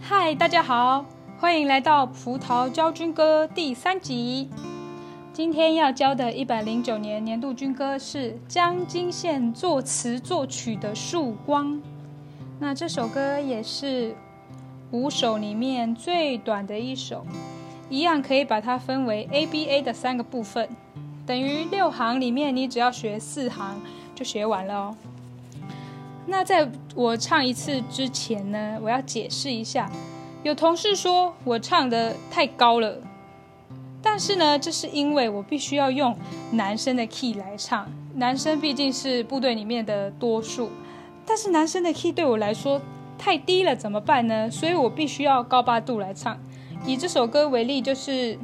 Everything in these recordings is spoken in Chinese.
嗨，大家好，欢迎来到《葡萄教军歌》第三集。今天要教的一百零九年年度军歌是江金线作词作曲的《曙光》。那这首歌也是五首里面最短的一首，一样可以把它分为 ABA 的三个部分，等于六行里面你只要学四行就学完了哦。那在我唱一次之前呢，我要解释一下，有同事说我唱得太高了。但是呢，这是因为我必须要用男生的 key 来唱，男生毕竟是部队里面的多数。但是男生的 key 对我来说太低了，怎么办呢？所以我必须要高八度来唱。以这首歌为例，就是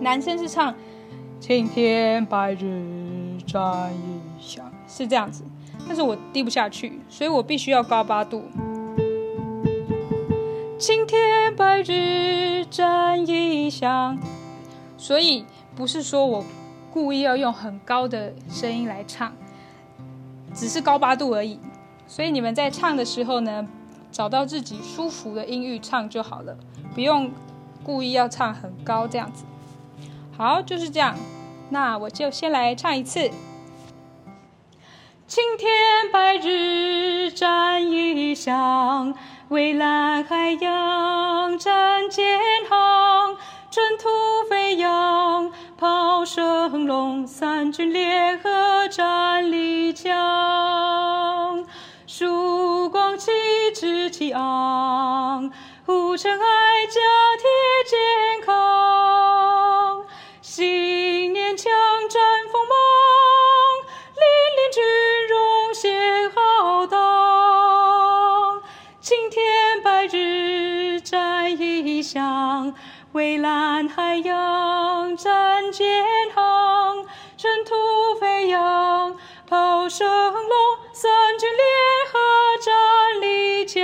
男生是唱“青天白日战役响”，是这样子，但是我低不下去，所以我必须要高八度。青天白日战役响。所以不是说我故意要用很高的声音来唱，只是高八度而已。所以你们在唱的时候呢，找到自己舒服的音域唱就好了，不用故意要唱很高这样子。好，就是这样。那我就先来唱一次：青天白日战役响，蔚蓝海洋战舰航。尘土飞扬，炮声隆，三军联合战力强。曙光旗帜齐昂，护城爱家铁健康。蔚蓝海洋战舰航，尘土飞扬，炮声隆，三军联合战力强。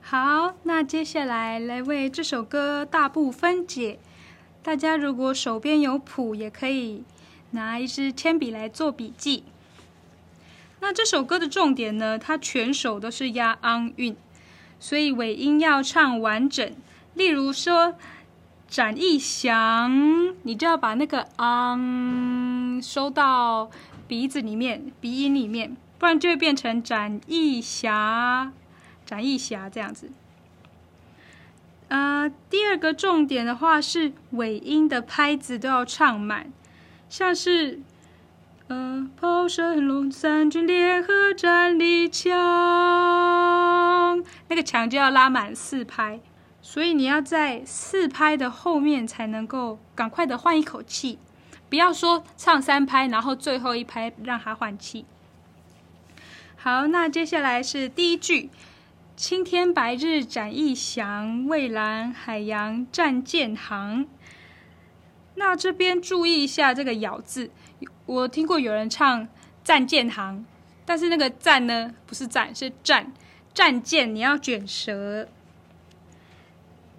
好，那接下来来为这首歌大部分解。大家如果手边有谱，也可以拿一支铅笔来做笔记。那这首歌的重点呢，它全首都是押昂韵。所以尾音要唱完整，例如说“展翼翔”，你就要把那个“昂”收到鼻子里面、鼻音里面，不然就会变成“展翼霞”、“展翼霞”这样子。呃，第二个重点的话是尾音的拍子都要唱满，像是。呃，炮声隆，三军联合战力强，那个强就要拉满四拍，所以你要在四拍的后面才能够赶快的换一口气，不要说唱三拍，然后最后一拍让他换气。好，那接下来是第一句：青天白日展翼翔，蔚蓝海洋战舰航。那这边注意一下这个咬字。我听过有人唱“战舰行”，但是那个“战”呢，不是“战”，是“战”。战舰你要卷舌。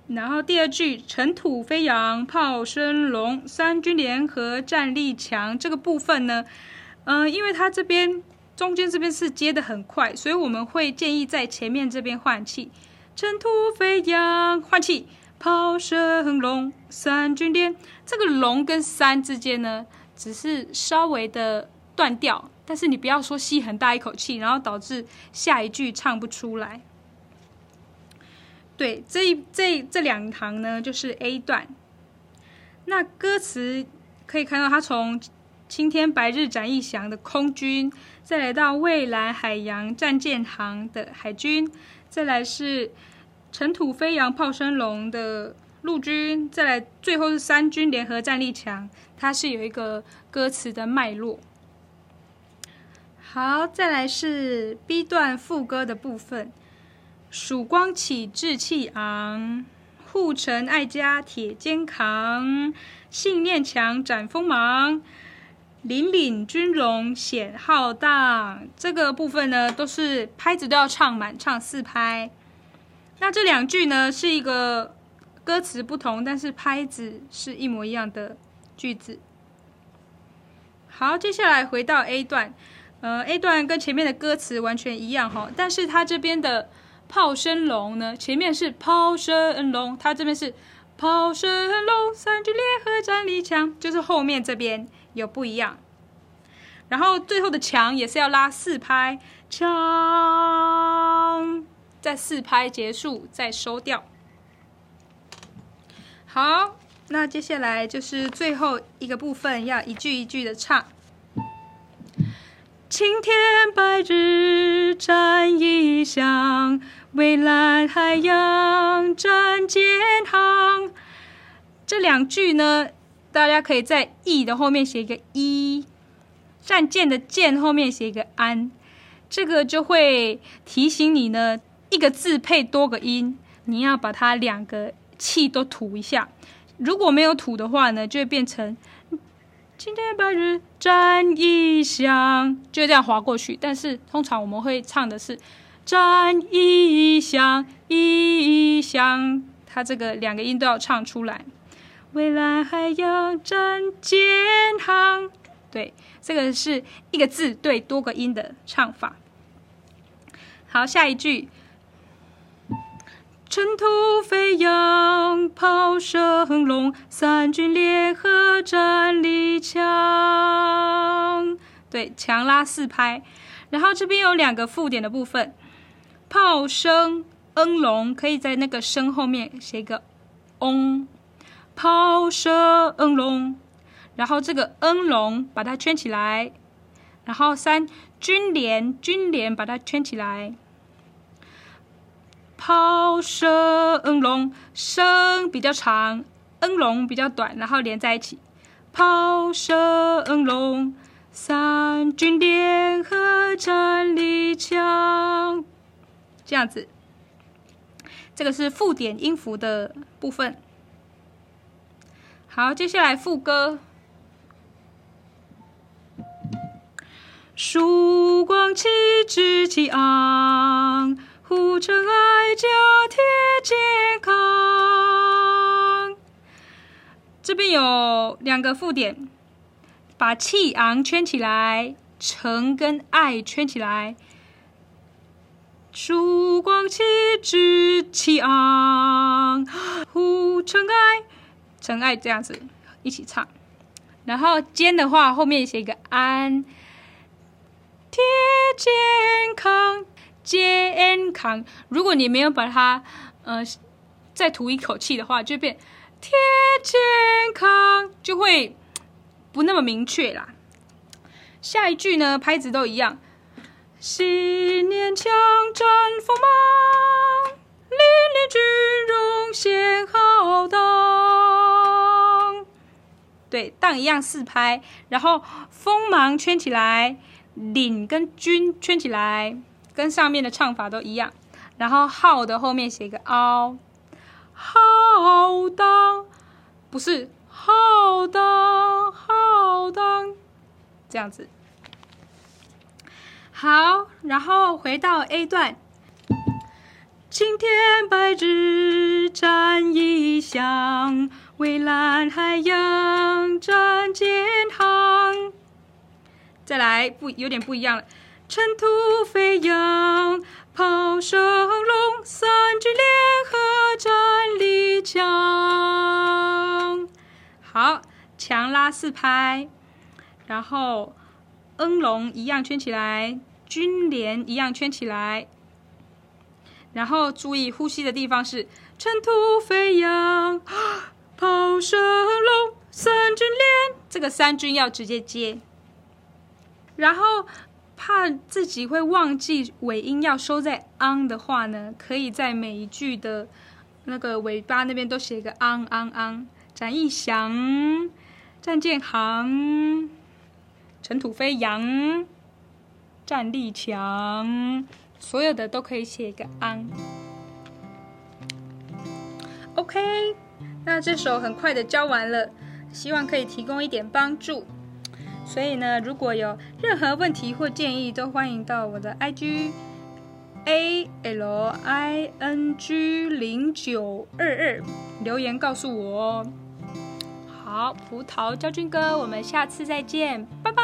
然后第二句“尘土飞扬，炮声隆，三军联合战力强”这个部分呢，嗯、因为它这边中间这边是接得很快，所以我们会建议在前面这边换气。尘土飞扬，换气，炮声隆，三军联。这个“隆”跟“三”之间呢，只是稍微的断掉，但是你不要说吸很大一口气，然后导致下一句唱不出来。对，这一这这两行呢，就是 A 段。那歌词可以看到，它从“青天白日展翼翔”的空军，再来到“蔚蓝海洋战舰航”的海军，再来是“尘土飞扬炮声隆”的陆军，再来最后是“三军联合战力强”。它是有一个歌词的脉络。好，再来是 B 段副歌的部分。曙光起，志气昂，护城爱家铁肩扛，信念强展锋芒，凛凛军容显浩荡。这个部分呢，都是拍子都要唱满，唱四拍。那这两句呢，是一个。歌词不同，但是拍子是一模一样的句子。好，接下来回到 A 段，呃，A 段跟前面的歌词完全一样哈，但是它这边的炮声隆呢，前面是炮声隆，它这边是炮声隆，三军联合战力强，就是后面这边有不一样。然后最后的强也是要拉四拍，强，在四拍结束，再收掉。好。那接下来就是最后一个部分，要一句一句的唱。青天白日战异乡，蔚蓝海洋战舰航。这两句呢，大家可以在“义”的后面写一个“一”，战舰的“舰”后面写一个“安”，这个就会提醒你呢，一个字配多个音，你要把它两个气都吐一下。如果没有吐的话呢，就会变成“青天白日战异乡”，就这样划过去。但是通常我们会唱的是“战异乡，异乡”，它这个两个音都要唱出来。未来还要战舰航，对，这个是一个字对多个音的唱法。好，下一句。尘土飞扬，炮声隆，三军联合战力强。对，强拉四拍。然后这边有两个附点的部分，炮声嗯隆，可以在那个声后面写一个嗡。炮声隆，然后这个嗯隆把它圈起来，然后三军连军连把它圈起来。炮声隆，声比较长，嗯隆比较短，然后连在一起。炮声隆，三军联合战力强。这样子，这个是附点音符的部分。好，接下来副歌。曙光旗帜齐昂。护城爱这边有两个附点，把气昂圈起来，城跟爱圈起来。曙光旗帜齐昂，护尘爱，尘爱这样子一起唱。然后肩的话，后面写一个安，铁健康。健康，如果你没有把它，呃，再吐一口气的话，就变贴健康，就会不那么明确啦。下一句呢，拍子都一样，信念强，战锋芒，凛凛军容显浩荡。对，荡一样四拍，然后锋芒圈起来，领跟军圈起来。跟上面的唱法都一样，然后浩的后面写一个凹，浩荡，不是浩荡，浩荡，这样子。好，然后回到 A 段，青天白日战异乡，蔚蓝海洋战舰航。再来，不，有点不一样了。尘土飞扬，炮声隆，三军联合战力强。好，强拉四拍，然后恩隆一样圈起来，军连一样圈起来，然后注意呼吸的地方是尘土飞扬，炮声隆，三军连，这个三军要直接接，然后。怕自己会忘记尾音要收在 ang 的话呢，可以在每一句的那个尾巴那边都写一个 ang ang ang。战异乡，战舰航，尘土飞扬，战力强，所有的都可以写一个 ang。OK，那这首很快的教完了，希望可以提供一点帮助。所以呢，如果有任何问题或建议，都欢迎到我的 IG A L I N G 零九二二留言告诉我哦。好，葡萄教军哥，我们下次再见，拜拜。